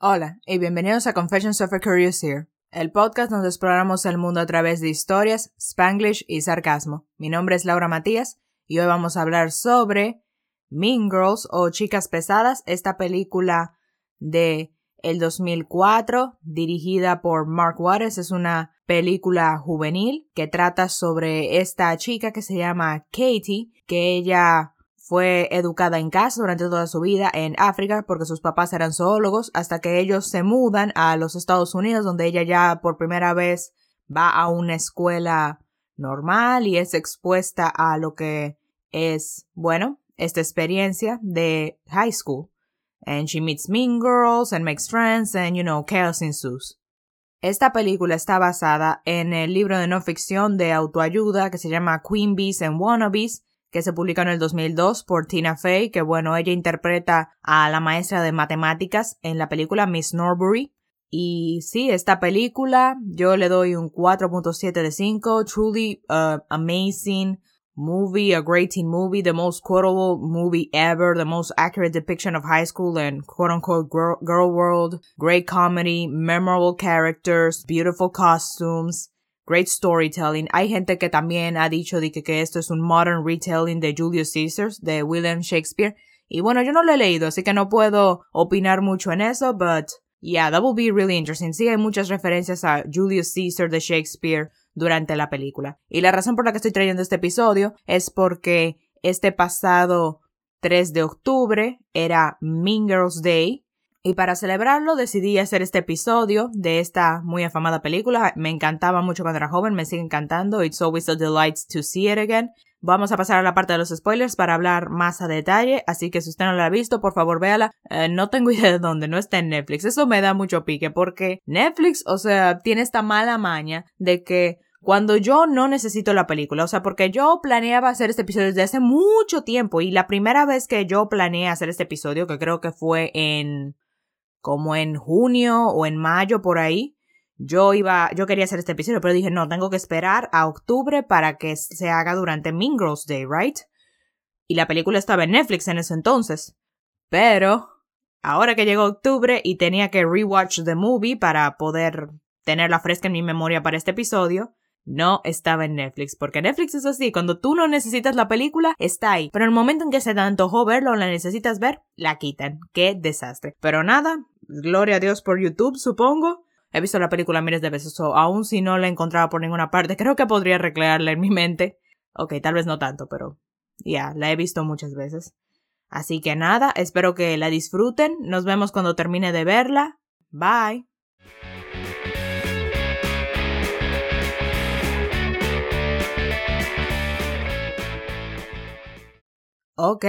Hola y bienvenidos a Confessions of a Curious Ear, el podcast donde exploramos el mundo a través de historias, spanglish y sarcasmo. Mi nombre es Laura Matías y hoy vamos a hablar sobre Mean Girls o Chicas Pesadas, esta película de el 2004 dirigida por Mark Waters. Es una película juvenil que trata sobre esta chica que se llama Katie, que ella fue educada en casa durante toda su vida en África porque sus papás eran zoólogos hasta que ellos se mudan a los Estados Unidos donde ella ya por primera vez va a una escuela normal y es expuesta a lo que es, bueno, esta experiencia de high school. And she meets mean girls and makes friends and, you know, chaos ensues. Esta película está basada en el libro de no ficción de autoayuda que se llama Queen Bees and Wannabes que se publicó en el 2002 por Tina Fey, que bueno, ella interpreta a la maestra de matemáticas en la película Miss Norbury. Y sí, esta película yo le doy un 4.7 de 5, truly uh, amazing movie, a great teen movie, the most quotable movie ever, the most accurate depiction of high school and quote unquote girl, girl world, great comedy, memorable characters, beautiful costumes, Great storytelling. Hay gente que también ha dicho de que, esto es un modern retelling de Julius Caesar, de William Shakespeare. Y bueno, yo no lo he leído, así que no puedo opinar mucho en eso, but yeah, that will be really interesting. Sí, hay muchas referencias a Julius Caesar de Shakespeare durante la película. Y la razón por la que estoy trayendo este episodio es porque este pasado 3 de octubre era Mean Girls Day y para celebrarlo decidí hacer este episodio de esta muy afamada película. Me encantaba mucho cuando era joven, me sigue encantando. It's always a delight to see it again. Vamos a pasar a la parte de los spoilers para hablar más a detalle, así que si usted no la ha visto, por favor véala. Eh, no tengo idea de dónde, no está en Netflix. Eso me da mucho pique porque Netflix, o sea, tiene esta mala maña de que cuando yo no necesito la película, o sea, porque yo planeaba hacer este episodio desde hace mucho tiempo y la primera vez que yo planeé hacer este episodio, que creo que fue en como en junio o en mayo por ahí, yo iba, yo quería hacer este episodio, pero dije, no, tengo que esperar a octubre para que se haga durante Mean Girls Day, right? Y la película estaba en Netflix en ese entonces. Pero, ahora que llegó octubre y tenía que rewatch the movie para poder tenerla fresca en mi memoria para este episodio, no estaba en Netflix, porque Netflix es así, cuando tú no necesitas la película, está ahí, pero en el momento en que se te antojó verlo o la necesitas ver, la quitan. Qué desastre. Pero nada, gloria a Dios por YouTube, supongo. He visto la película miles de veces, o aún si no la encontraba por ninguna parte, creo que podría recrearla en mi mente. Ok, tal vez no tanto, pero ya, la he visto muchas veces. Así que nada, espero que la disfruten. Nos vemos cuando termine de verla. Bye. Ok,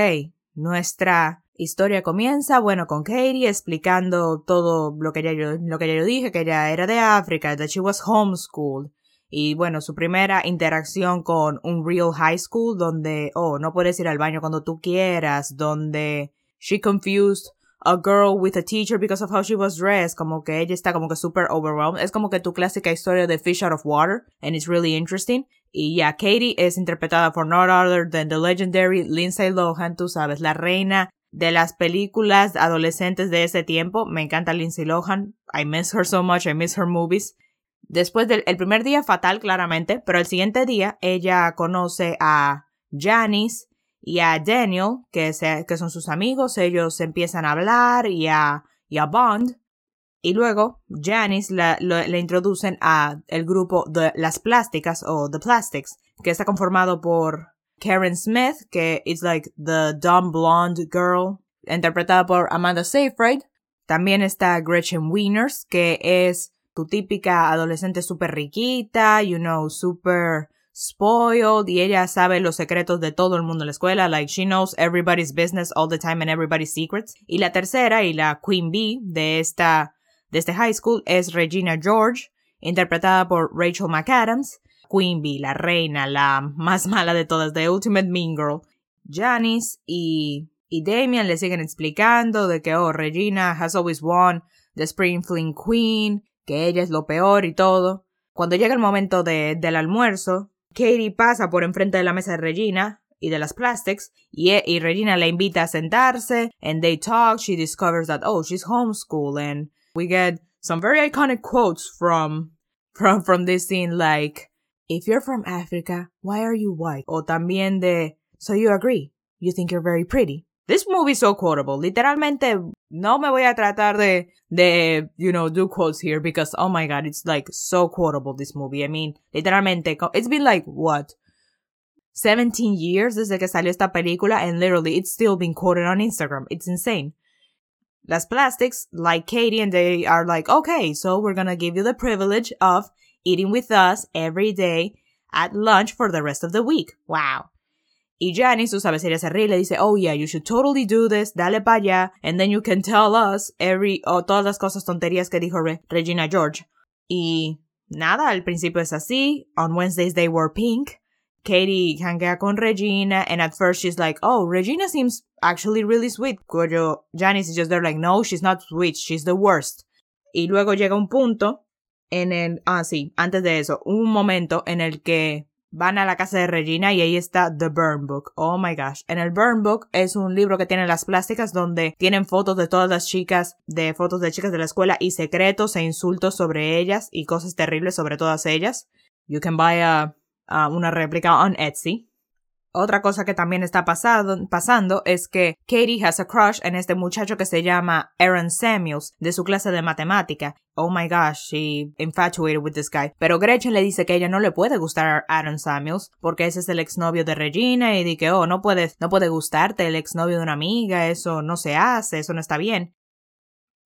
nuestra historia comienza, bueno, con Katie explicando todo lo que ya yo, lo que ya yo dije, que ella era de África, that she was homeschooled. Y bueno, su primera interacción con un real high school donde, oh, no puedes ir al baño cuando tú quieras, donde she confused a girl with a teacher because of how she was dressed, como que ella está como que super overwhelmed. Es como que tu clásica historia de fish out of water, and it's really interesting. Y ya, Katie es interpretada por no other than the legendary Lindsay Lohan, tú sabes, la reina de las películas adolescentes de ese tiempo. Me encanta Lindsay Lohan. I miss her so much, I miss her movies. Después del el primer día fatal, claramente, pero el siguiente día ella conoce a Janice y a Daniel, que, que son sus amigos. Ellos empiezan a hablar y a, y a Bond. Y luego Janice le introducen a el grupo de las plásticas o The Plastics, que está conformado por Karen Smith, que es like the dumb blonde girl, interpretada por Amanda Seyfried. También está Gretchen Wieners, que es tu típica adolescente súper riquita, you know, super spoiled, y ella sabe los secretos de todo el mundo en la escuela, like she knows everybody's business all the time and everybody's secrets. Y la tercera y la Queen Bee de esta de este high school es Regina George, interpretada por Rachel McAdams, Bee, la reina, la más mala de todas, The Ultimate Mean Girl. Janice y, y Damian le siguen explicando de que, oh, Regina has always won the Spring Fling Queen, que ella es lo peor y todo. Cuando llega el momento de, del almuerzo, Katie pasa por enfrente de la mesa de Regina y de las plastics y, y Regina la invita a sentarse and they talk, she discovers that, oh, she's homeschooled and we get some very iconic quotes from from from this scene like if you're from Africa, why are you white? O también de so you agree. You think you're very pretty. This movie is so quotable. Literalmente, no me voy a tratar de, de, you know, do quotes here because, oh my god, it's like so quotable, this movie. I mean, literalmente, it's been like, what? 17 years desde que salió esta película and literally it's still being quoted on Instagram. It's insane. Las Plastics like Katie and they are like, okay, so we're gonna give you the privilege of eating with us every day at lunch for the rest of the week. Wow. Y Janice, tú sabes, ella se ríe y le dice, oh yeah, you should totally do this, dale para allá, and then you can tell us every, o todas las cosas tonterías que dijo Re Regina George. Y nada, al principio es así. On Wednesdays they were pink. Katie hanguea con Regina, and at first she's like, oh, Regina seems actually really sweet. Cuyo Janice is just there like, no, she's not sweet, she's the worst. Y luego llega un punto en el, ah, sí, antes de eso, un momento en el que van a la casa de Regina y ahí está The Burn Book. Oh my gosh. En el Burn Book es un libro que tiene las plásticas donde tienen fotos de todas las chicas, de fotos de chicas de la escuela y secretos e insultos sobre ellas y cosas terribles sobre todas ellas. You can buy a, una réplica on Etsy. Otra cosa que también está pasando es que Katie has a crush en este muchacho que se llama Aaron Samuels de su clase de matemática. Oh my gosh, she infatuated with this guy. Pero Gretchen le dice que ella no le puede gustar a Aaron Samuels porque ese es el exnovio de Regina y dice que oh, no puede, no puede gustarte el exnovio de una amiga, eso no se hace, eso no está bien.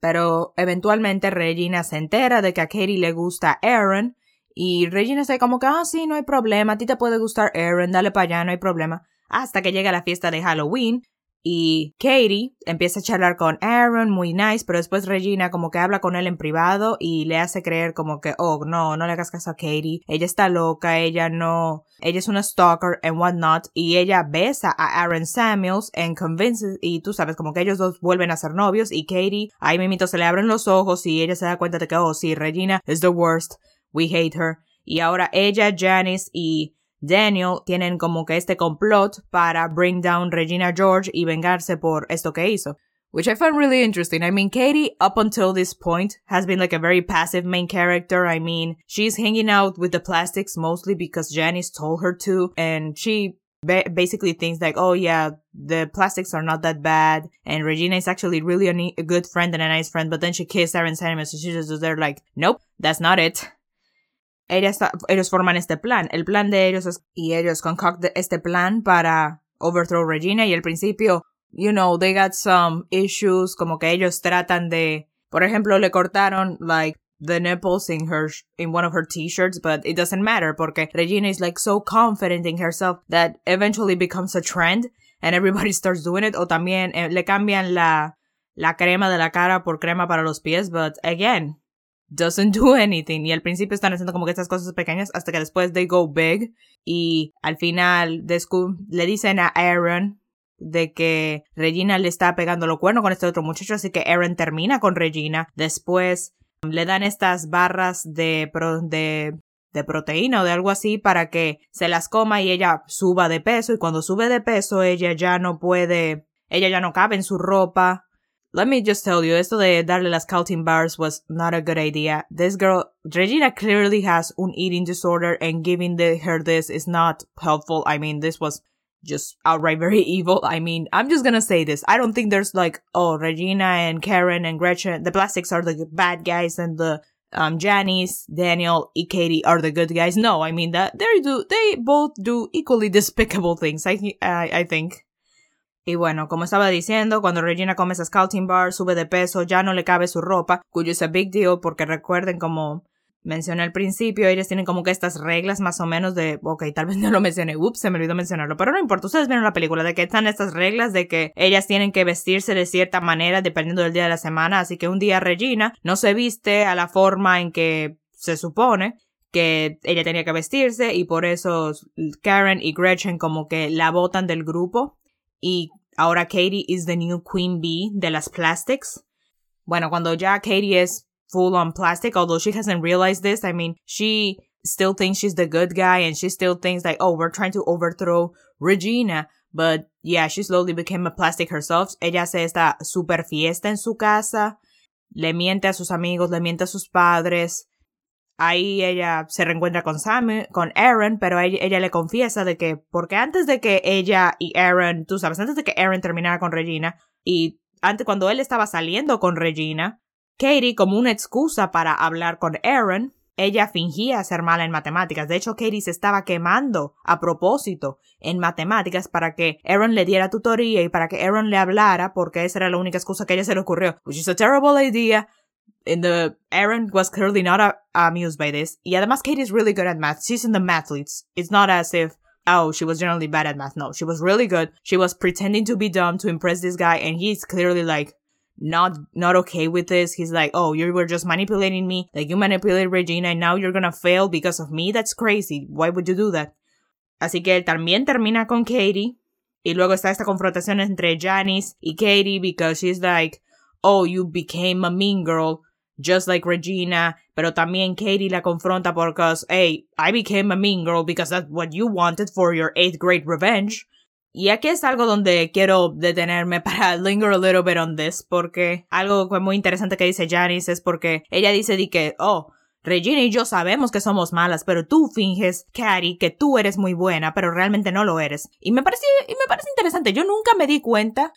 Pero eventualmente Regina se entera de que a Katie le gusta Aaron y Regina está como que, ah, sí, no hay problema, a ti te puede gustar Aaron, dale para allá, no hay problema. Hasta que llega la fiesta de Halloween y Katie empieza a charlar con Aaron, muy nice, pero después Regina como que habla con él en privado y le hace creer como que, oh, no, no le hagas caso a Katie, ella está loca, ella no, ella es una stalker and whatnot, y ella besa a Aaron Samuels and convinces, y tú sabes, como que ellos dos vuelven a ser novios y Katie, ahí mismito se le abren los ojos y ella se da cuenta de que, oh, sí, Regina is the worst. We hate her. Y ahora ella, Janice y Daniel tienen como que este complot para bring down Regina George y vengarse por esto que hizo. Which I find really interesting. I mean, Katie, up until this point, has been like a very passive main character. I mean, she's hanging out with the plastics mostly because Janice told her to, and she ba basically thinks like, oh yeah, the plastics are not that bad, and Regina is actually really a, a good friend and a nice friend, but then she kissed Aaron Simon, so she's just there like, nope, that's not it ellos forman este plan. El plan de ellos es, y ellos concoctan este plan para overthrow Regina y al principio, you know, they got some issues, como que ellos tratan de, por ejemplo, le cortaron, like, the nipples in her, in one of her t-shirts, but it doesn't matter porque Regina is like so confident in herself that eventually becomes a trend and everybody starts doing it. O también eh, le cambian la, la crema de la cara por crema para los pies, but again, doesn't do anything. Y al principio están haciendo como que estas cosas pequeñas hasta que después they go big. Y al final le dicen a Aaron de que Regina le está pegando lo cuerno con este otro muchacho, así que Aaron termina con Regina. Después le dan estas barras de, de, de proteína o de algo así para que se las coma y ella suba de peso. Y cuando sube de peso, ella ya no puede, ella ya no cabe en su ropa let me just tell you, esto de darle las Calting bars was not a good idea. This girl, Regina clearly has an eating disorder and giving the, her this is not helpful. I mean, this was just outright very evil. I mean, I'm just gonna say this. I don't think there's like, oh, Regina and Karen and Gretchen, the plastics are the bad guys and the, um, Janice, Daniel, and Katie are the good guys. No, I mean that they do, they both do equally despicable things. I, I, I think. Y bueno, como estaba diciendo, cuando Regina come esa scouting bar, sube de peso, ya no le cabe su ropa, cuyo es a big deal porque recuerden como mencioné al principio, ellas tienen como que estas reglas más o menos de, ok, tal vez no lo mencioné, ups, se me olvidó mencionarlo, pero no importa, ustedes vieron la película de que están estas reglas de que ellas tienen que vestirse de cierta manera dependiendo del día de la semana, así que un día Regina no se viste a la forma en que se supone que ella tenía que vestirse y por eso Karen y Gretchen como que la botan del grupo y ahora Katie is the new queen bee de las plastics. Bueno, cuando ya Katie es full on plastic, although she hasn't realized this, I mean, she still thinks she's the good guy and she still thinks like, oh, we're trying to overthrow Regina. But yeah, she slowly became a plastic herself. Ella hace esta super fiesta en su casa le miente a sus amigos, le miente a sus padres. Ahí ella se reencuentra con Sam, con Aaron, pero ella, le confiesa de que, porque antes de que ella y Aaron, tú sabes, antes de que Aaron terminara con Regina, y antes cuando él estaba saliendo con Regina, Katie, como una excusa para hablar con Aaron, ella fingía ser mala en matemáticas. De hecho, Katie se estaba quemando a propósito en matemáticas para que Aaron le diera tutoría y para que Aaron le hablara, porque esa era la única excusa que a ella se le ocurrió. Which is a terrible idea. And the Aaron was clearly not uh, amused by this. Y además, Katie is really good at math. She's in the mathletes. It's not as if oh, she was generally bad at math. No, she was really good. She was pretending to be dumb to impress this guy, and he's clearly like, not not okay with this. He's like, "Oh, you were just manipulating me. Like you manipulated Regina and now you're gonna fail because of me. That's crazy. Why would you do that?" Así que él también termina con Katie y luego está esta confrontación entre Janice y Katie because she's like, "Oh, you became a mean girl." Just like Regina, pero también Katie la confronta because, hey, I became a mean girl because that's what you wanted for your eighth grade revenge. Y aquí es algo donde quiero detenerme para linger a little bit on this, porque algo muy interesante que dice Janice es porque ella dice que, oh, Regina y yo sabemos que somos malas, pero tú finges, Carrie, que tú eres muy buena, pero realmente no lo eres. Y me parece, y me parece interesante. Yo nunca me di cuenta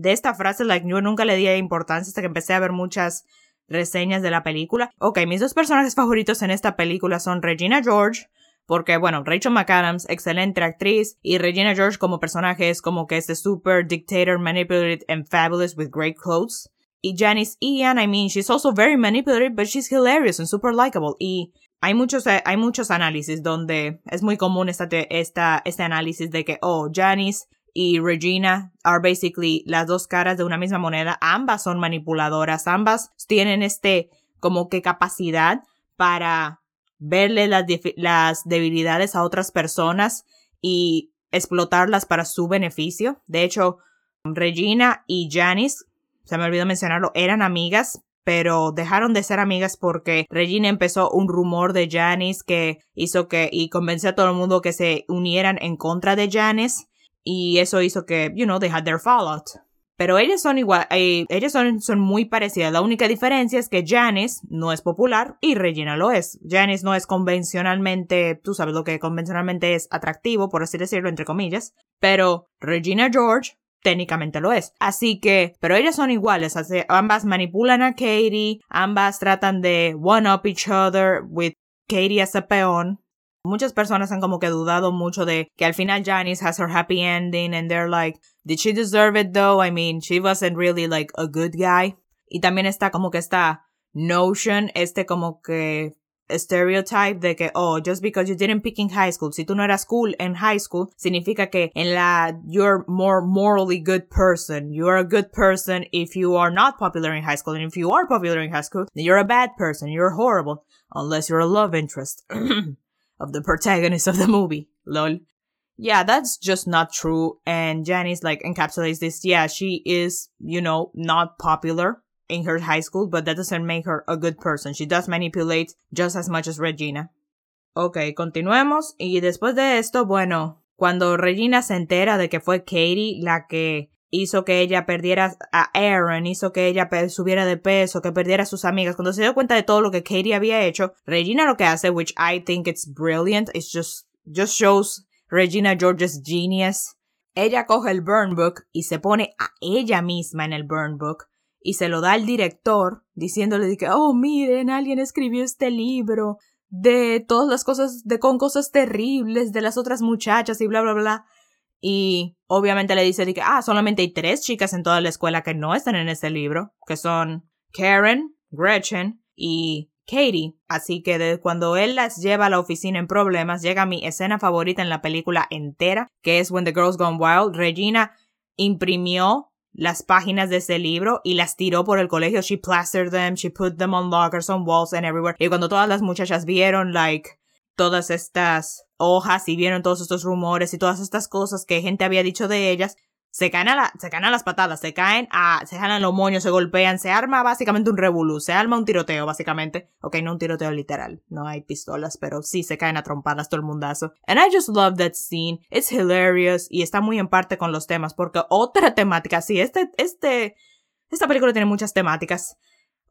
de esta frase, like, yo nunca le di importancia hasta que empecé a ver muchas reseñas de la película. Ok, mis dos personajes favoritos en esta película son Regina George, porque, bueno, Rachel McAdams, excelente actriz, y Regina George como personaje es como que este super dictator, manipulated and fabulous with great clothes. Y Janice Ian, I mean, she's also very manipulative, but she's hilarious and super likable. Y hay muchos, eh, hay muchos análisis donde es muy común esta, esta, este análisis de que, oh, Janice y Regina are basically las dos caras de una misma moneda. Ambas son manipuladoras, ambas tienen este como que capacidad para verle las, las debilidades a otras personas y explotarlas para su beneficio. De hecho, Regina y Janice, se me olvidó mencionarlo, eran amigas, pero dejaron de ser amigas porque Regina empezó un rumor de Janice que hizo que y convenció a todo el mundo que se unieran en contra de Janice y eso hizo que, you know, they had their fallout. Pero ellas son igual, eh, ellas son, son muy parecidas. La única diferencia es que Janice no es popular y Regina lo es. Janice no es convencionalmente, tú sabes lo que convencionalmente es atractivo, por así decirlo, entre comillas. Pero Regina George técnicamente lo es. Así que, pero ellas son iguales, ambas manipulan a Katie, ambas tratan de one up each other with Katie as a peón. Muchas personas han como que dudado mucho de que al final Janice has her happy ending and they're like, did she deserve it though? I mean, she wasn't really like a good guy. Y también está como que esta notion, este como que stereotype de que, oh, just because you didn't pick in high school, si tú no eras cool en high school, significa que en la, you're more morally good person. You're a good person if you are not popular in high school. And if you are popular in high school, then you're a bad person. You're horrible. Unless you're a love interest. of the protagonist of the movie. Lol. Yeah, that's just not true. And Janice like encapsulates this. Yeah, she is, you know, not popular in her high school, but that doesn't make her a good person. She does manipulate just as much as Regina. Ok, continuemos. Y después de esto, bueno, cuando Regina se entera de que fue Katie la que hizo que ella perdiera a Aaron, hizo que ella subiera de peso, que perdiera a sus amigas. Cuando se dio cuenta de todo lo que Katie había hecho, Regina lo que hace, which I think it's brilliant, it's just, just shows Regina George's genius. Ella coge el burn book y se pone a ella misma en el burn book y se lo da al director diciéndole que, oh, miren, alguien escribió este libro de todas las cosas, de con cosas terribles de las otras muchachas y bla, bla, bla. Y obviamente le dice que, ah, solamente hay tres chicas en toda la escuela que no están en este libro, que son Karen, Gretchen y Katie. Así que de cuando él las lleva a la oficina en problemas, llega mi escena favorita en la película entera, que es When the Girls Gone Wild. Regina imprimió las páginas de ese libro y las tiró por el colegio. She plastered them, she put them on lockers, on walls and everywhere. Y cuando todas las muchachas vieron, like, todas estas hojas y vieron todos estos rumores y todas estas cosas que gente había dicho de ellas, se caen a, la, se caen a las patadas, se caen a, se jalan los moños, se golpean, se arma básicamente un revolú, se arma un tiroteo básicamente. Ok, no un tiroteo literal, no hay pistolas, pero sí se caen a trompadas todo el mundazo. And I just love that scene, it's hilarious y está muy en parte con los temas porque otra temática, sí, este, este, esta película tiene muchas temáticas.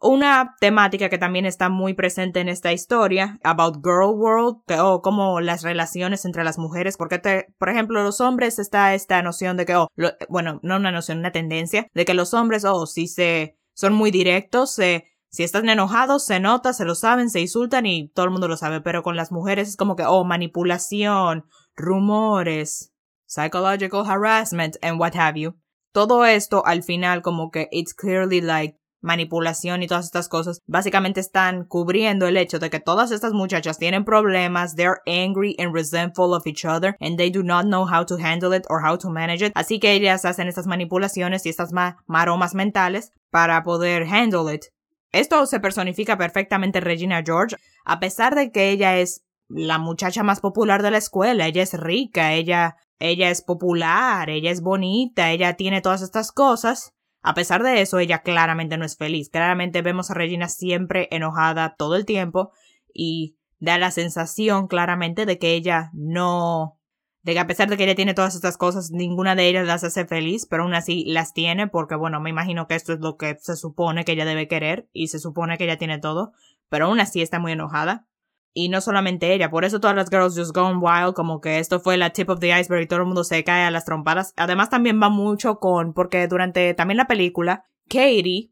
Una temática que también está muy presente en esta historia, about girl world, o como las relaciones entre las mujeres, porque te, por ejemplo, los hombres está esta noción de que, oh, bueno, no una noción, una tendencia, de que los hombres, oh, si se, son muy directos, se, si están enojados, se nota, se lo saben, se insultan y todo el mundo lo sabe, pero con las mujeres es como que, oh, manipulación, rumores, psychological harassment, and what have you. Todo esto al final como que it's clearly like manipulación y todas estas cosas, básicamente están cubriendo el hecho de que todas estas muchachas tienen problemas, they're angry and resentful of each other, and they do not know how to handle it or how to manage it. Así que ellas hacen estas manipulaciones y estas maromas mentales para poder handle it. Esto se personifica perfectamente Regina George, a pesar de que ella es la muchacha más popular de la escuela, ella es rica, ella, ella es popular, ella es bonita, ella tiene todas estas cosas. A pesar de eso, ella claramente no es feliz. Claramente vemos a Regina siempre enojada todo el tiempo y da la sensación claramente de que ella no de que a pesar de que ella tiene todas estas cosas, ninguna de ellas las hace feliz, pero aún así las tiene porque, bueno, me imagino que esto es lo que se supone que ella debe querer y se supone que ella tiene todo, pero aún así está muy enojada. Y no solamente ella, por eso todas las girls just gone wild, como que esto fue la tip of the iceberg y todo el mundo se cae a las trompadas. Además también va mucho con, porque durante también la película, Katie,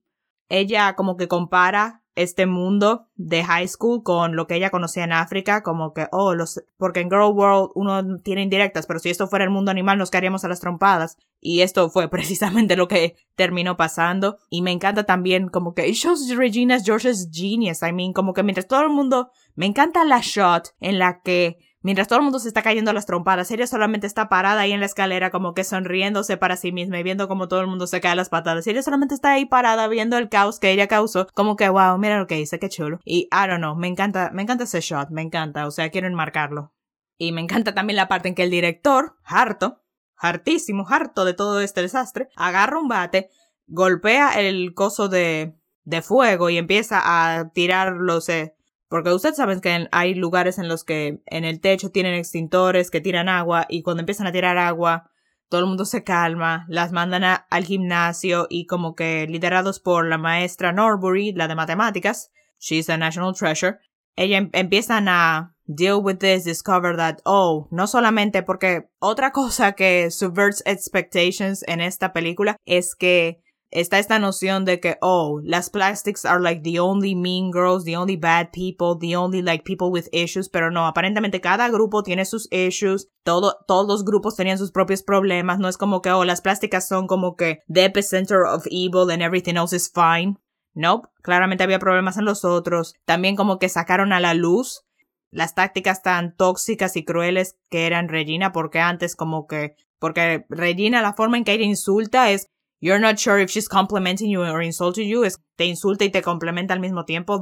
ella como que compara este mundo de high school con lo que ella conocía en África, como que, oh, los, porque en Girl World uno tiene indirectas, pero si esto fuera el mundo animal nos quedaríamos a las trompadas. Y esto fue precisamente lo que terminó pasando. Y me encanta también como que it shows Regina's George's genius. I mean, como que mientras todo el mundo, me encanta la shot en la que Mientras todo el mundo se está cayendo a las trompadas, ella solamente está parada ahí en la escalera como que sonriéndose para sí misma y viendo como todo el mundo se cae a las patadas. Ella solamente está ahí parada viendo el caos que ella causó, como que wow, mira lo que hice, qué chulo. Y I don't know, me encanta, me encanta ese shot, me encanta, o sea, quiero enmarcarlo. Y me encanta también la parte en que el director, harto, hartísimo, harto de todo este desastre, agarra un bate, golpea el coso de, de fuego y empieza a tirar los, eh, porque ustedes saben que hay lugares en los que en el techo tienen extintores que tiran agua y cuando empiezan a tirar agua todo el mundo se calma, las mandan al gimnasio y como que liderados por la maestra Norbury, la de matemáticas, she's a national treasure, ella em, empiezan a deal with this, discover that, oh, no solamente porque otra cosa que subverts expectations en esta película es que está esta noción de que, oh, las plastics are like the only mean girls, the only bad people, the only like people with issues, pero no, aparentemente cada grupo tiene sus issues, todo, todos los grupos tenían sus propios problemas, no es como que, oh, las plásticas son como que the epicenter of evil and everything else is fine. Nope, claramente había problemas en los otros. También como que sacaron a la luz las tácticas tan tóxicas y crueles que eran Regina, porque antes como que, porque Regina la forma en que ella insulta es You're not sure if she's complimenting you or insulting you. Es, te insulta y te complementa al mismo tiempo.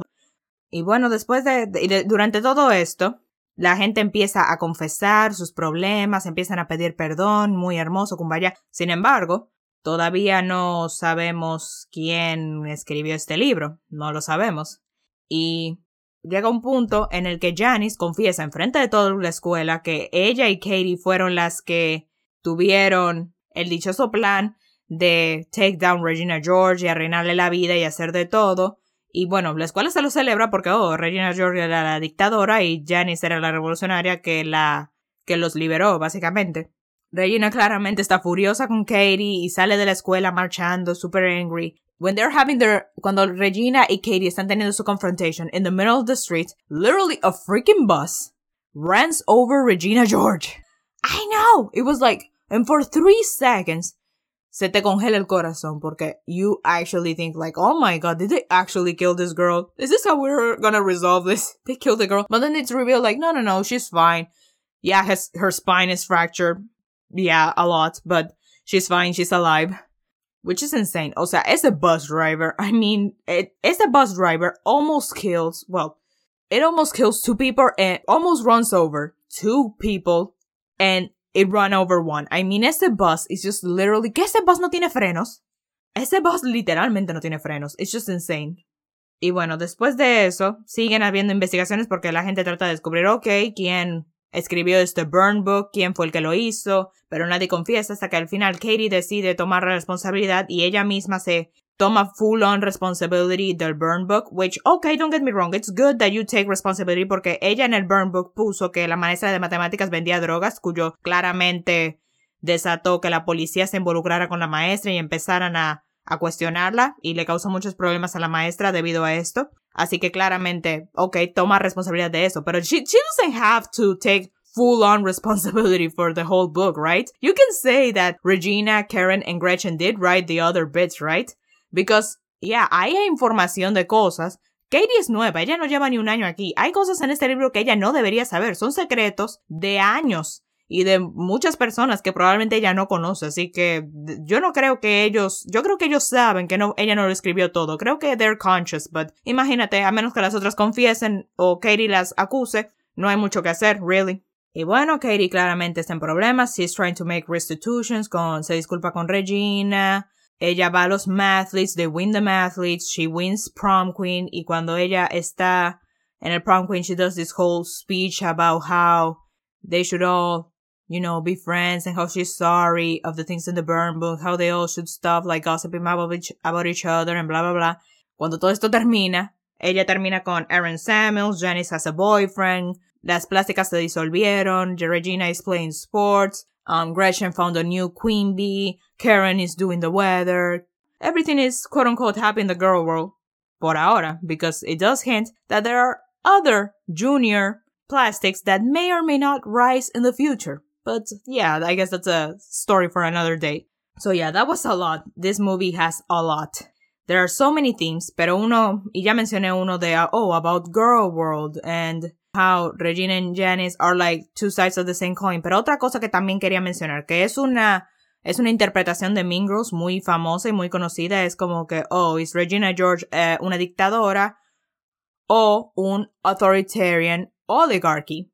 Y bueno, después de, durante todo esto, la gente empieza a confesar sus problemas, empiezan a pedir perdón, muy hermoso, Kumbaya. Sin embargo, todavía no sabemos quién escribió este libro, no lo sabemos. Y llega un punto en el que Janice confiesa en frente de toda la escuela que ella y Katie fueron las que tuvieron el dichoso plan de take down Regina George y arruinarle la vida y hacer de todo. Y bueno, la escuela se lo celebra porque, oh, Regina George era la dictadora y Janice era la revolucionaria que la, que los liberó, básicamente. Regina claramente está furiosa con Katie y sale de la escuela marchando, super angry. When they're having their, cuando Regina y Katie están teniendo su confrontation in the middle of the street, literally a freaking bus runs over Regina George. I know! It was like, and for three seconds, se te congela el corazón porque you actually think like, oh my god, did they actually kill this girl? Is this how we're gonna resolve this? They killed the girl. But then it's revealed like, no, no, no, she's fine. Yeah, her spine is fractured. Yeah, a lot, but she's fine, she's alive. Which is insane. O sea, a bus driver. I mean, it, a bus driver almost kills, well, it almost kills two people and almost runs over two people and it run over one. I mean, ese bus is just literally, que ese bus no tiene frenos. Ese bus literalmente no tiene frenos. It's just insane. Y bueno, después de eso, siguen habiendo investigaciones porque la gente trata de descubrir, ok, quién escribió este burn book, quién fue el que lo hizo, pero nadie confiesa hasta que al final Katie decide tomar la responsabilidad y ella misma se toma full on responsibility del burn book, which, okay, don't get me wrong, it's good that you take responsibility porque ella en el burn book puso que la maestra de matemáticas vendía drogas, cuyo claramente desató que la policía se involucrara con la maestra y empezaran a, a cuestionarla y le causó muchos problemas a la maestra debido a esto. Así que claramente, ok, toma responsabilidad de eso, pero she, she doesn't have to take full on responsibility for the whole book, right? You can say that Regina, Karen, and Gretchen did write the other bits, right? Because, yeah, hay información de cosas. Katie es nueva, ella no lleva ni un año aquí. Hay cosas en este libro que ella no debería saber. Son secretos de años y de muchas personas que probablemente ella no conoce. Así que yo no creo que ellos, yo creo que ellos saben que no, ella no lo escribió todo. Creo que they're conscious, but imagínate, a menos que las otras confiesen o Katie las acuse, no hay mucho que hacer, really. Y bueno, Katie claramente está en problemas. She's trying to make restitutions con, se disculpa con Regina. Ella va a los mathletes, they win the mathletes, she wins prom queen, y cuando ella está en el prom queen, she does this whole speech about how they should all, you know, be friends and how she's sorry of the things in the burn book, how they all should stop like gossiping about each, about each other and blah blah blah. Cuando todo esto termina, ella termina con Aaron Samuels, Janice has a boyfriend, las plásticas se disolvieron, Regina is playing sports, um, Gretchen found a new queen bee. Karen is doing the weather. Everything is quote unquote happy in the girl world. Por ahora, because it does hint that there are other junior plastics that may or may not rise in the future. But yeah, I guess that's a story for another day. So yeah, that was a lot. This movie has a lot. There are so many themes, pero uno, y ya mencioné uno de, oh, about girl world and how Regina and Janice are like two sides of the same coin. Pero otra cosa que también quería mencionar, que es una, es una interpretación de Mean Girls muy famosa y muy conocida. Es como que, oh, es Regina George eh, una dictadora o un authoritarian oligarchy.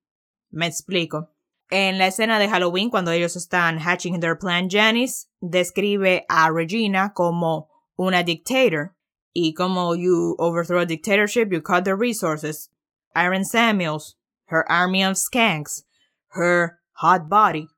Me explico. En la escena de Halloween, cuando ellos están hatching their plan, Janice describe a Regina como una dictator. Y como you overthrow a dictatorship, you cut the resources. Aaron Samuels, Her Army of Skanks, Her Hot Body.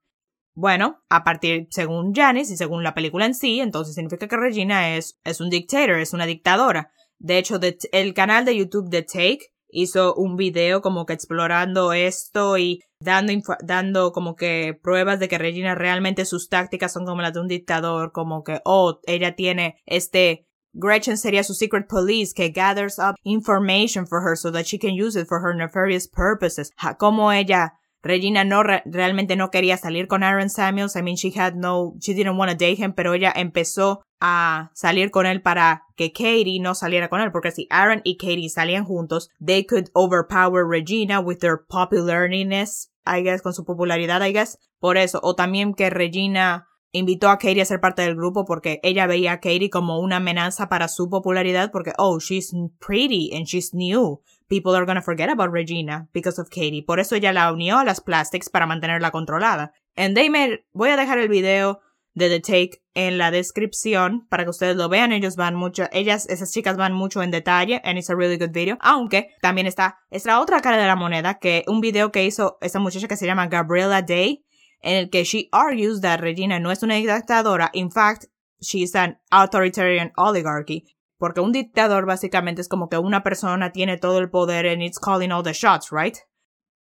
Bueno, a partir, según Janice y según la película en sí, entonces significa que Regina es, es un dictator, es una dictadora. De hecho, el canal de YouTube de Take hizo un video como que explorando esto y dando, dando como que pruebas de que Regina realmente sus tácticas son como las de un dictador, como que, oh, ella tiene este Gretchen sería su secret police que gathers up information for her so that she can use it for her nefarious purposes. Como ella, Regina no realmente no quería salir con Aaron Samuels. I mean, she had no, she didn't want to date him, pero ella empezó a salir con él para que Katie no saliera con él, porque si Aaron y Katie salían juntos, they could overpower Regina with their populariness, I guess, con su popularidad, I guess. Por eso, o también que Regina invitó a Katie a ser parte del grupo porque ella veía a Katie como una amenaza para su popularidad porque, oh, she's pretty and she's new. People are gonna forget about Regina because of Katie. Por eso ella la unió a las plastics para mantenerla controlada. And they made, voy a dejar el video de The Take en la descripción para que ustedes lo vean. Ellos van mucho, ellas, esas chicas van mucho en detalle and it's a really good video. Aunque también está, esta otra cara de la moneda que un video que hizo esta muchacha que se llama Gabriela Day en el que she argues that Regina no es una dictadora, in fact, she's an authoritarian oligarchy. Porque un dictador básicamente es como que una persona tiene todo el poder and it's calling all the shots, right?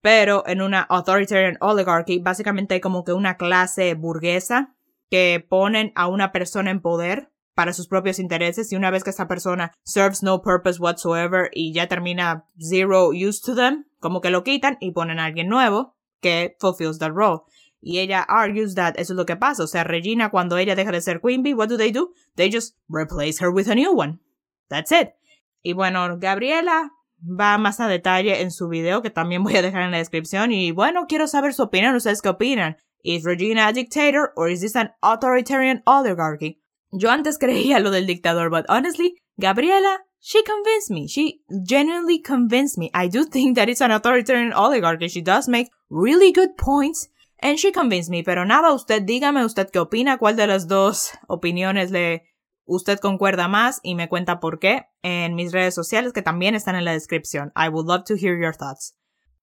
Pero en una authoritarian oligarchy básicamente hay como que una clase burguesa que ponen a una persona en poder para sus propios intereses y una vez que esa persona serves no purpose whatsoever y ya termina zero use to them, como que lo quitan y ponen a alguien nuevo que fulfills that role. Y ella argues that eso es lo que pasa. O sea, Regina, cuando ella deja de ser Queen Bee, what do they do? They just replace her with a new one. That's it. Y bueno, Gabriela va más a detalle en su video, que también voy a dejar en la descripción. Y bueno, quiero saber su opinión. ¿Ustedes qué opinan? ¿Is Regina a dictator or is this an authoritarian oligarchy? Yo antes creía lo del dictador, but honestly, Gabriela, she convinced me. She genuinely convinced me. I do think that it's an authoritarian oligarchy. She does make really good points. And she convinced me, pero nada, usted dígame usted qué opina, cuál de las dos opiniones le usted concuerda más y me cuenta por qué en mis redes sociales que también están en la descripción. I would love to hear your thoughts.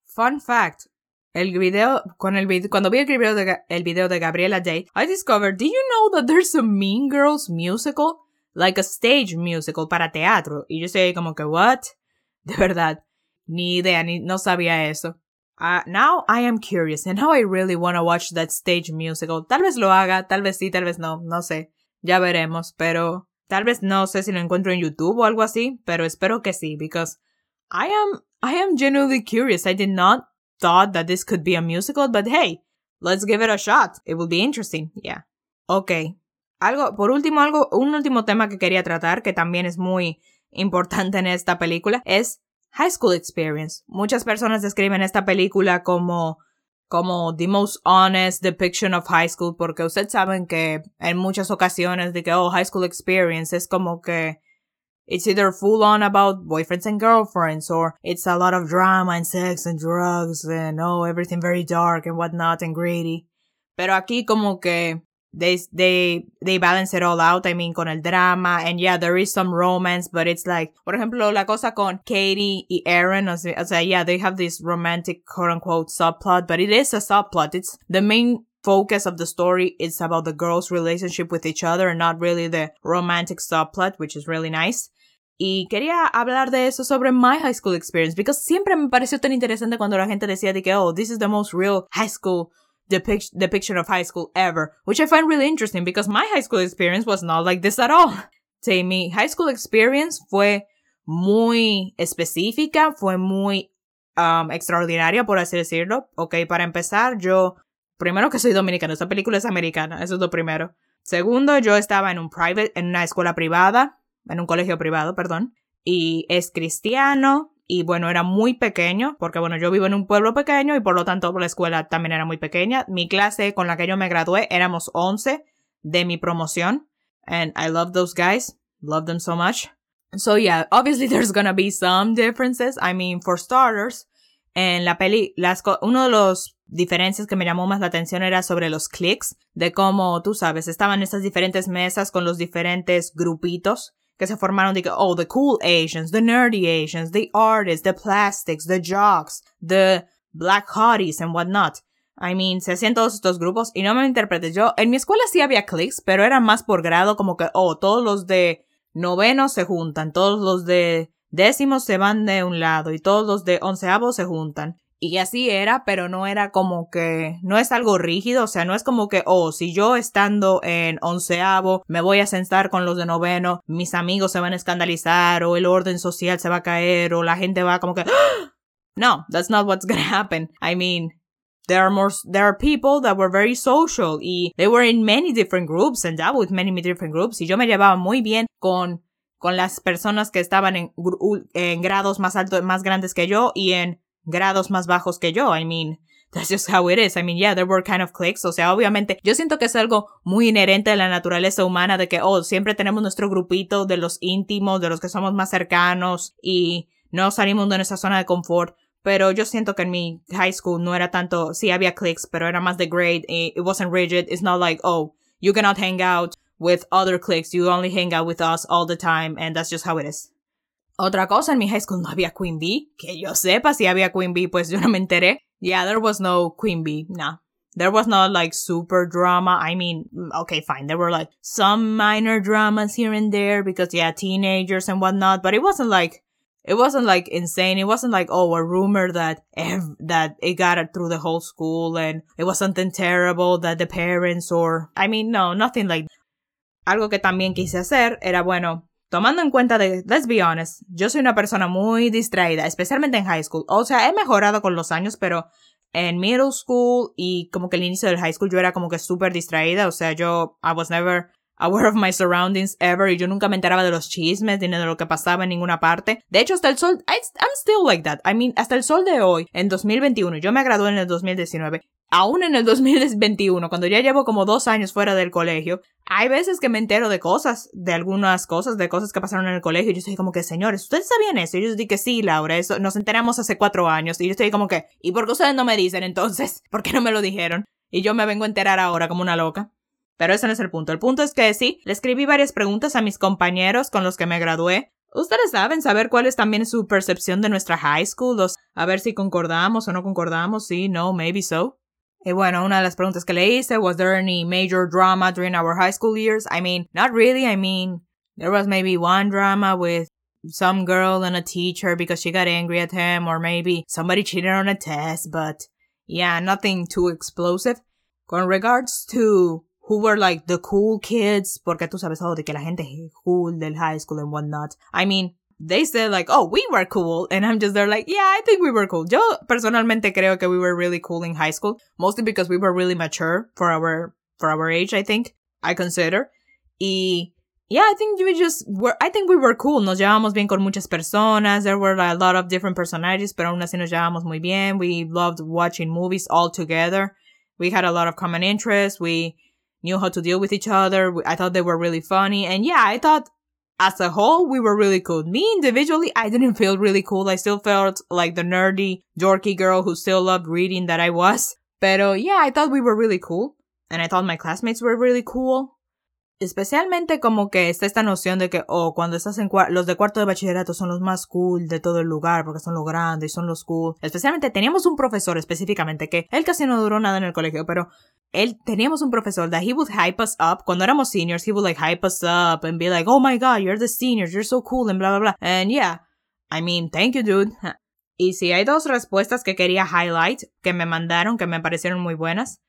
Fun fact. El video, con el video, cuando vi el video, de, el video de Gabriela Day, I discovered, do you know that there's a Mean Girls musical? like a stage musical para teatro. Y yo estoy como que, what? De verdad, ni idea, ni no sabía eso. Uh, now I am curious and now I really want to watch that stage musical. Tal vez lo haga, tal vez sí, tal vez no, no sé. Ya veremos, pero tal vez no sé si lo encuentro en YouTube o algo así, pero espero que sí, because I am, I am genuinely curious. I did not thought that this could be a musical, but hey, let's give it a shot. It will be interesting. Yeah. Ok. Algo, por último, algo, un último tema que quería tratar, que también es muy importante en esta película, es High School Experience. Muchas personas describen esta película como como the most honest depiction of high school porque ustedes saben que en muchas ocasiones de que oh high school experience es como que it's either full on about boyfriends and girlfriends or it's a lot of drama and sex and drugs and oh everything very dark and whatnot and greedy pero aquí como que they they they balance it all out. I mean, con el drama and yeah, there is some romance, but it's like, por ejemplo, la cosa con Katie y Aaron. O sea, o sea, yeah, they have this romantic quote unquote subplot, but it is a subplot. It's the main focus of the story is about the girls' relationship with each other and not really the romantic subplot, which is really nice. Y quería hablar de eso sobre my high school experience, because siempre me pareció tan interesante cuando la gente decía de que, oh, this is the most real high school depict- depiction of high school ever, which I find really interesting because my high school experience was not like this at all. Sí, mi high school experience fue muy específica, fue muy um, extraordinaria, por así decirlo. Ok, para empezar, yo, primero que soy dominicano, esta película es americana, eso es lo primero. Segundo, yo estaba en un private, en una escuela privada, en un colegio privado, perdón, y es cristiano, y bueno, era muy pequeño, porque bueno, yo vivo en un pueblo pequeño y por lo tanto la escuela también era muy pequeña. Mi clase con la que yo me gradué éramos 11 de mi promoción. And I love those guys. Love them so much. So yeah, obviously there's gonna be some differences. I mean, for starters, en la peli, las, uno de los diferencias que me llamó más la atención era sobre los clics, de cómo, tú sabes, estaban estas diferentes mesas con los diferentes grupitos que se formaron de que, oh, the cool Asians, the nerdy Asians, the artists, the plastics, the jocks, the black hotties and whatnot. I mean, se hacían todos estos grupos y no me interpretes yo. En mi escuela sí había cliques, pero era más por grado, como que, oh, todos los de noveno se juntan, todos los de décimos se van de un lado y todos los de onceavos se juntan. Y así era, pero no era como que, no es algo rígido, o sea, no es como que, oh, si yo estando en onceavo me voy a sentar con los de noveno, mis amigos se van a escandalizar, o el orden social se va a caer, o la gente va como que, no, that's not what's gonna happen. I mean, there are more, there are people that were very social y they were in many different groups and that with many different groups y yo me llevaba muy bien con con las personas que estaban en, en grados más altos, más grandes que yo y en grados más bajos que yo. I mean, that's just how it is. I mean, yeah, there were kind of clicks. O sea, obviamente, yo siento que es algo muy inherente de la naturaleza humana de que, oh, siempre tenemos nuestro grupito de los íntimos, de los que somos más cercanos y no salimos de nuestra zona de confort. Pero yo siento que en mi high school no era tanto, sí había cliques, pero era más de grade. It wasn't rigid. It's not like, oh, you cannot hang out with other cliques. You only hang out with us all the time. And that's just how it is. Otra cosa, en mi high school no había Queen Bee. Que yo sepa si había Queen Bee, pues yo no me enteré. Yeah, there was no Queen Bee. Nah. There was not like super drama. I mean, okay, fine. There were like some minor dramas here and there because yeah, teenagers and whatnot, but it wasn't like, it wasn't like insane. It wasn't like, oh, a rumor that, ev- that it got it through the whole school and it was something terrible that the parents or, I mean, no, nothing like, algo que también quise hacer era, bueno, Tomando en cuenta de, let's be honest, yo soy una persona muy distraída, especialmente en high school. O sea, he mejorado con los años, pero en middle school y como que el inicio del high school yo era como que súper distraída. O sea, yo, I was never aware of my surroundings ever y yo nunca me enteraba de los chismes ni de lo que pasaba en ninguna parte. De hecho, hasta el sol, I'm still like that. I mean, hasta el sol de hoy, en 2021, yo me gradué en el 2019 aún en el 2021, cuando ya llevo como dos años fuera del colegio, hay veces que me entero de cosas, de algunas cosas, de cosas que pasaron en el colegio, y yo estoy como que, señores, ¿ustedes sabían eso? Y yo dije que sí, Laura, eso nos enteramos hace cuatro años, y yo estoy como que, ¿y por qué ustedes no me dicen entonces? ¿Por qué no me lo dijeron? Y yo me vengo a enterar ahora como una loca. Pero ese no es el punto. El punto es que sí, le escribí varias preguntas a mis compañeros con los que me gradué. Ustedes saben saber cuál es también su percepción de nuestra high school, a ver si concordamos o no concordamos, sí, no, maybe so. Y bueno, una de las preguntas que le hice, was there any major drama during our high school years? I mean, not really. I mean, there was maybe one drama with some girl and a teacher because she got angry at him, or maybe somebody cheated on a test, but yeah, nothing too explosive. Con regards to who were like the cool kids, porque tú sabes, oh, de que la gente cool del high school and whatnot. I mean, they said like, oh, we were cool. And I'm just there like, yeah, I think we were cool. Yo personalmente creo que we were really cool in high school, mostly because we were really mature for our, for our age, I think. I consider. Y yeah, I think we just were, I think we were cool. Nos llevamos bien con muchas personas. There were a lot of different personalities, pero aún así nos llevamos muy bien. We loved watching movies all together. We had a lot of common interests. We knew how to deal with each other. I thought they were really funny. And yeah, I thought as a whole, we were really cool. Me individually, I didn't feel really cool. I still felt like the nerdy, dorky girl who still loved reading that I was. Pero yeah, I thought we were really cool. And I thought my classmates were really cool. especialmente como que está esta noción de que, oh, cuando estás en los de cuarto de bachillerato son los más cool de todo el lugar porque son los grandes y son los cool. Especialmente teníamos un profesor específicamente que él casi no duró nada en el colegio, pero él teníamos un profesor that he would hype us up cuando éramos seniors, he would like hype us up and be like, "Oh my god, you're the seniors, you're so cool" and bla bla bla. And yeah, I mean, thank you, dude. Y si hay dos respuestas que quería highlight que me mandaron que me parecieron muy buenas.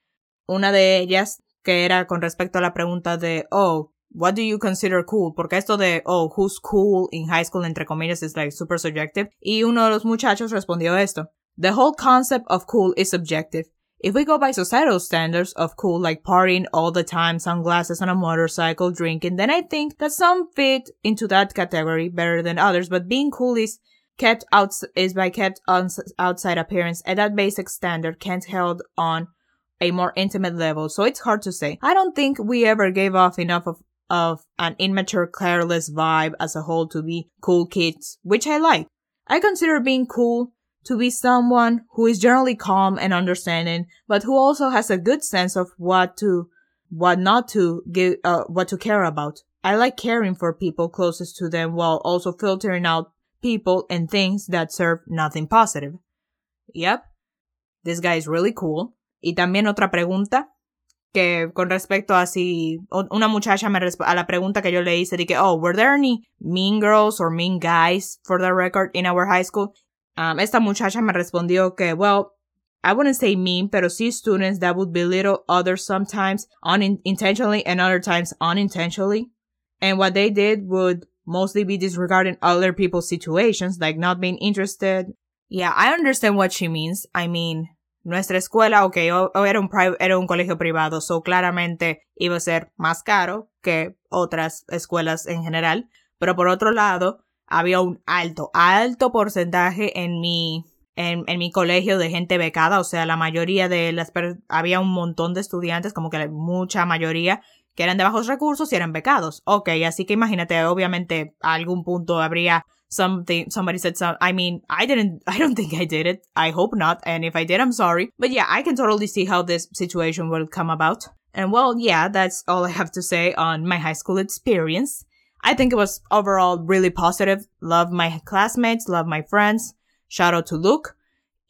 Una de ellas que era con respecto a la pregunta de, oh, what do you consider cool? Porque esto de, oh, who's cool in high school, entre comillas, es like super subjective. Y uno de los muchachos respondió esto. The whole concept of cool is subjective. If we go by societal standards of cool, like partying all the time, sunglasses on a motorcycle, drinking, then I think that some fit into that category better than others, but being cool is kept out, is by kept on outside appearance, and that basic standard can't held on a more intimate level, so it's hard to say. I don't think we ever gave off enough of, of an immature, careless vibe as a whole to be cool kids, which I like. I consider being cool to be someone who is generally calm and understanding, but who also has a good sense of what to, what not to give, uh, what to care about. I like caring for people closest to them while also filtering out people and things that serve nothing positive. Yep. This guy is really cool. Y también otra pregunta que con respecto a si una muchacha me a la pregunta que yo le hice de que, oh, were there any mean girls or mean guys for the record in our high school? Um, esta muchacha me respondió que, well, I wouldn't say mean, pero sí students that would belittle others sometimes unintentionally and other times unintentionally. And what they did would mostly be disregarding other people's situations, like not being interested. Yeah, I understand what she means. I mean, nuestra escuela, ok, o, era, un era un colegio privado, so claramente iba a ser más caro que otras escuelas en general, pero por otro lado, había un alto, alto porcentaje en mi, en, en mi colegio de gente becada, o sea, la mayoría de las, había un montón de estudiantes, como que mucha mayoría, que eran de bajos recursos y eran becados. Ok, así que imagínate, obviamente, a algún punto habría something somebody said some i mean i didn't i don't think i did it. I hope not and if i did i'm sorry. But yeah i can totally see how this situation will come about. And well yeah that's all i have to say on my high school experience i think it was overall really positive. Love my classmates love my friends. Shout out to luke.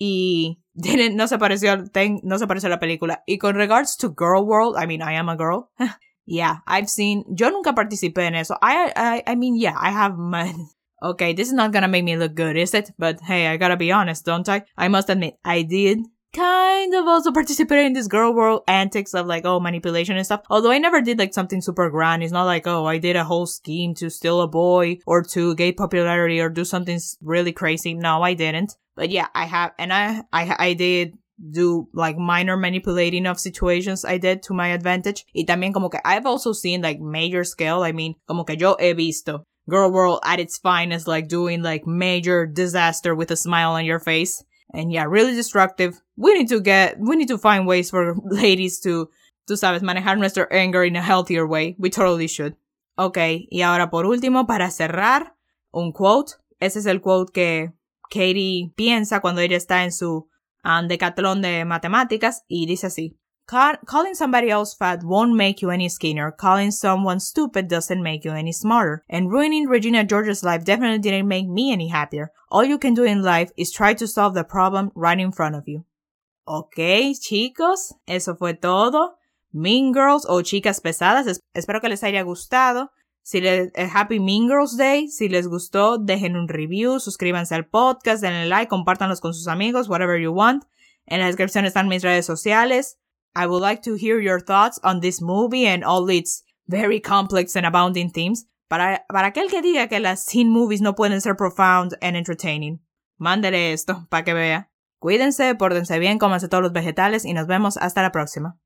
Y didn't no se pareció no se pareció la película. Y con regards to girl world i mean i am a girl. Yeah i've seen yo nunca participé en eso. I i i mean yeah i have my Okay, this is not gonna make me look good, is it? But hey, I gotta be honest, don't I? I must admit, I did kind of also participate in this girl world antics of like, oh, manipulation and stuff. Although I never did like something super grand. It's not like, oh, I did a whole scheme to steal a boy or to gain popularity or do something really crazy. No, I didn't. But yeah, I have, and I, I, I did do like minor manipulating of situations I did to my advantage. Y también como que I've also seen like major scale. I mean, como que yo he visto girl world at its finest, like doing like major disaster with a smile on your face. And yeah, really destructive. We need to get, we need to find ways for ladies to, tú sabes, manejar nuestro anger in a healthier way. We totally should. Ok, y ahora por último, para cerrar, un quote. Ese es el quote que Katie piensa cuando ella está en su um, decatlón de matemáticas y dice así. Calling somebody else fat won't make you any skinnier. Calling someone stupid doesn't make you any smarter. And ruining Regina George's life definitely didn't make me any happier. All you can do in life is try to solve the problem right in front of you. Ok, chicos, eso fue todo. Mean Girls o Chicas Pesadas. espero que les haya gustado. Si les eh, Happy Mean Girls Day, si les gustó, dejen un review, suscríbanse al podcast, denle like, compártanlos con sus amigos, whatever you want. En la descripción están mis redes sociales. I would like to hear your thoughts on this movie and all its very complex and abounding themes. Para, para aquel que diga que las teen movies no pueden ser profound and entertaining, mándele esto para que vea. Cuídense, pórtense bien, cómanse todos los vegetales y nos vemos hasta la próxima.